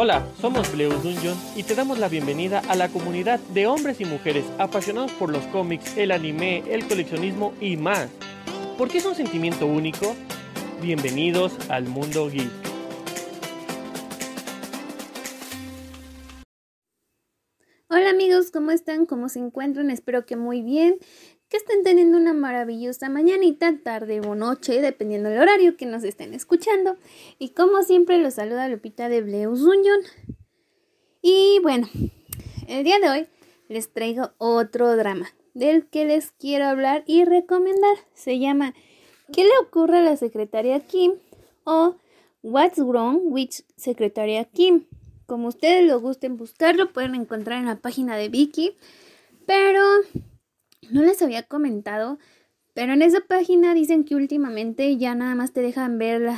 Hola, somos Bleus Dungeon y te damos la bienvenida a la comunidad de hombres y mujeres apasionados por los cómics, el anime, el coleccionismo y más. ¿Por qué es un sentimiento único? Bienvenidos al mundo geek. Hola amigos, ¿cómo están? ¿Cómo se encuentran? Espero que muy bien que estén teniendo una maravillosa mañanita, tarde o noche, dependiendo del horario que nos estén escuchando. Y como siempre, los saluda Lupita de Bleus Union. Y bueno, el día de hoy les traigo otro drama del que les quiero hablar y recomendar. Se llama ¿Qué le ocurre a la secretaria Kim? o What's Wrong with Secretaria Kim. Como ustedes lo gusten buscarlo, pueden encontrar en la página de Vicky. Pero no les había comentado, pero en esa página dicen que últimamente ya nada más te dejan ver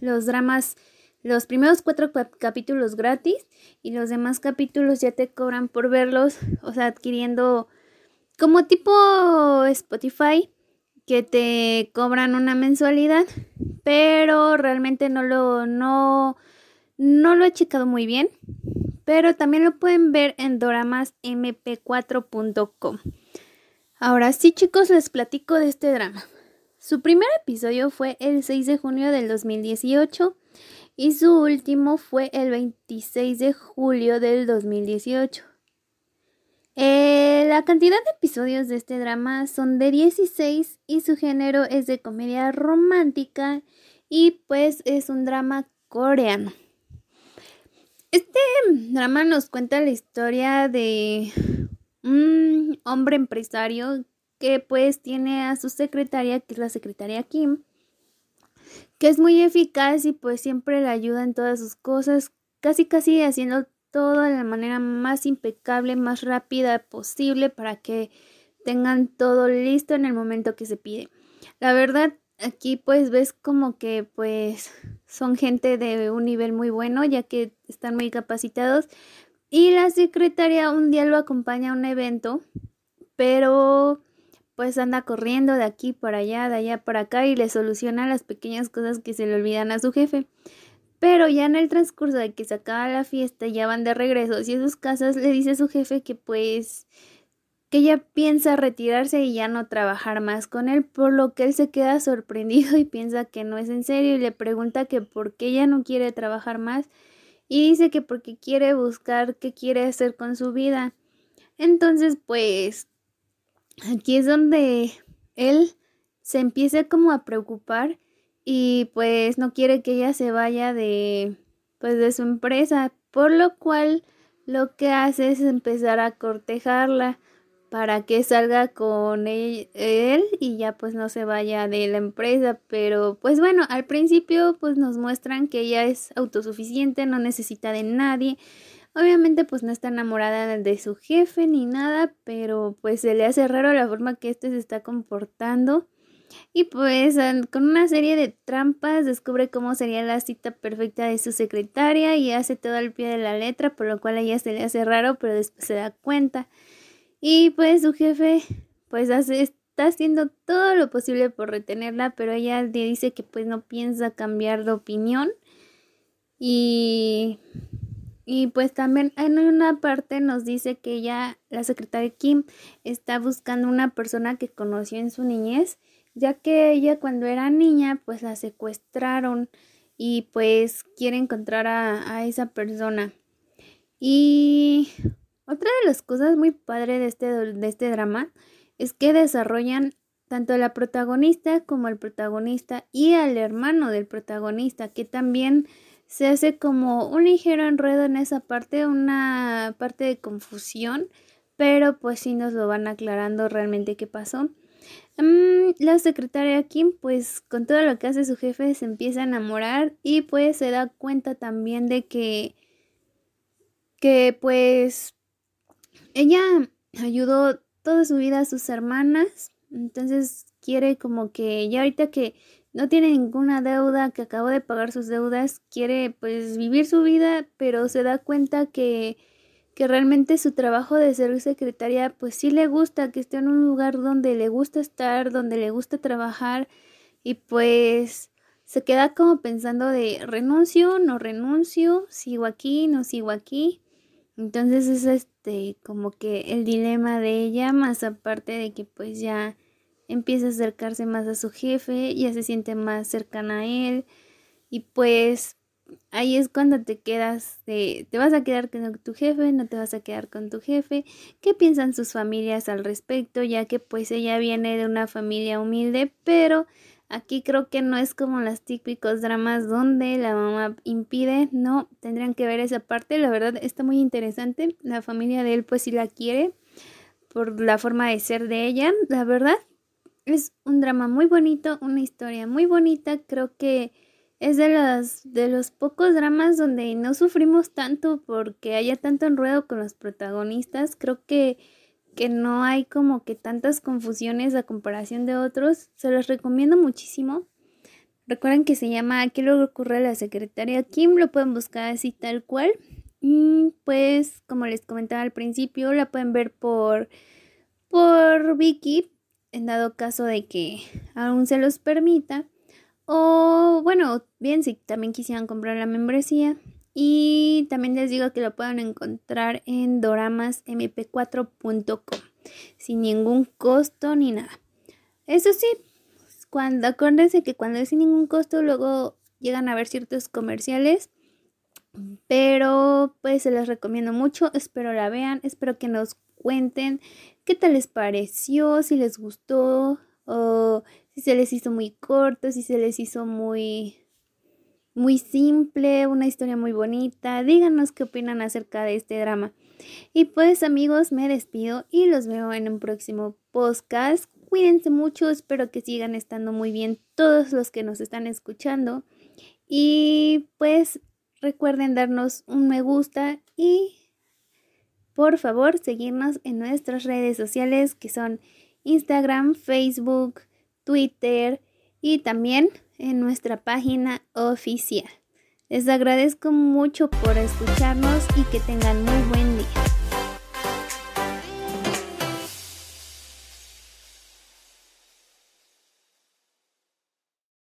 los dramas, los primeros cuatro capítulos gratis y los demás capítulos ya te cobran por verlos, o sea, adquiriendo como tipo Spotify que te cobran una mensualidad, pero realmente no lo no no lo he checado muy bien, pero también lo pueden ver en doramasmp4.com. Ahora sí chicos, les platico de este drama. Su primer episodio fue el 6 de junio del 2018 y su último fue el 26 de julio del 2018. Eh, la cantidad de episodios de este drama son de 16 y su género es de comedia romántica y pues es un drama coreano. Este drama nos cuenta la historia de hombre empresario que pues tiene a su secretaria, que es la secretaria Kim, que es muy eficaz y pues siempre le ayuda en todas sus cosas, casi casi haciendo todo de la manera más impecable, más rápida posible para que tengan todo listo en el momento que se pide. La verdad, aquí pues ves como que pues son gente de un nivel muy bueno, ya que están muy capacitados, y la secretaria un día lo acompaña a un evento, pero pues anda corriendo de aquí para allá, de allá para acá y le soluciona las pequeñas cosas que se le olvidan a su jefe. Pero ya en el transcurso de que se acaba la fiesta, ya van de regreso hacia sus casas, le dice a su jefe que pues que ella piensa retirarse y ya no trabajar más con él, por lo que él se queda sorprendido y piensa que no es en serio y le pregunta que por qué ella no quiere trabajar más y dice que porque quiere buscar qué quiere hacer con su vida. Entonces, pues aquí es donde él se empieza como a preocupar y pues no quiere que ella se vaya de pues de su empresa, por lo cual lo que hace es empezar a cortejarla para que salga con él, y ya pues no se vaya de la empresa. Pero pues bueno, al principio pues nos muestran que ella es autosuficiente, no necesita de nadie. Obviamente pues no está enamorada de su jefe ni nada, pero pues se le hace raro la forma que este se está comportando. Y pues con una serie de trampas descubre cómo sería la cita perfecta de su secretaria y hace todo al pie de la letra, por lo cual a ella se le hace raro, pero después se da cuenta. Y pues su jefe pues hace, está haciendo todo lo posible por retenerla, pero ella le dice que pues no piensa cambiar de opinión. Y, y pues también en una parte nos dice que ella, la secretaria Kim, está buscando una persona que conoció en su niñez, ya que ella cuando era niña pues la secuestraron y pues quiere encontrar a, a esa persona. Y otra de las cosas muy padres de este, de este drama es que desarrollan tanto a la protagonista como al protagonista y al hermano del protagonista, que también se hace como un ligero enredo en esa parte, una parte de confusión, pero pues sí nos lo van aclarando realmente qué pasó. Mm, la secretaria Kim, pues con todo lo que hace su jefe, se empieza a enamorar y pues se da cuenta también de que, que pues ella ayudó toda su vida a sus hermanas, entonces quiere como que ya ahorita que no tiene ninguna deuda, que acabó de pagar sus deudas, quiere pues vivir su vida, pero se da cuenta que, que realmente su trabajo de ser secretaria pues sí le gusta, que esté en un lugar donde le gusta estar, donde le gusta trabajar y pues se queda como pensando de renuncio, no renuncio, sigo aquí, no sigo aquí. Entonces es este como que el dilema de ella, más aparte de que pues ya empieza a acercarse más a su jefe, ya se siente más cercana a él y pues ahí es cuando te quedas te vas a quedar con tu jefe, no te vas a quedar con tu jefe, qué piensan sus familias al respecto, ya que pues ella viene de una familia humilde, pero aquí creo que no es como los típicos dramas donde la mamá impide, no, tendrían que ver esa parte, la verdad está muy interesante, la familia de él pues sí la quiere por la forma de ser de ella, la verdad es un drama muy bonito, una historia muy bonita, creo que es de los, de los pocos dramas donde no sufrimos tanto porque haya tanto enredo con los protagonistas. Creo que, que no hay como que tantas confusiones a comparación de otros. Se los recomiendo muchísimo. Recuerden que se llama Aquí lo ocurre a la secretaria Kim. Lo pueden buscar así tal cual. Y pues, como les comentaba al principio, la pueden ver por, por Vicky, en dado caso de que aún se los permita. O bueno, bien si también quisieran comprar la membresía. Y también les digo que lo pueden encontrar en doramasmp4.com sin ningún costo ni nada. Eso sí, cuando acuérdense que cuando es sin ningún costo luego llegan a ver ciertos comerciales. Pero pues se les recomiendo mucho, espero la vean, espero que nos cuenten qué tal les pareció, si les gustó o si se les hizo muy corto, si se les hizo muy muy simple, una historia muy bonita. Díganos qué opinan acerca de este drama. Y pues amigos, me despido y los veo en un próximo podcast. Cuídense mucho, espero que sigan estando muy bien todos los que nos están escuchando. Y pues recuerden darnos un me gusta y por favor seguirnos en nuestras redes sociales que son Instagram, Facebook, Twitter y también en nuestra página oficial. Les agradezco mucho por escucharnos y que tengan muy buen día.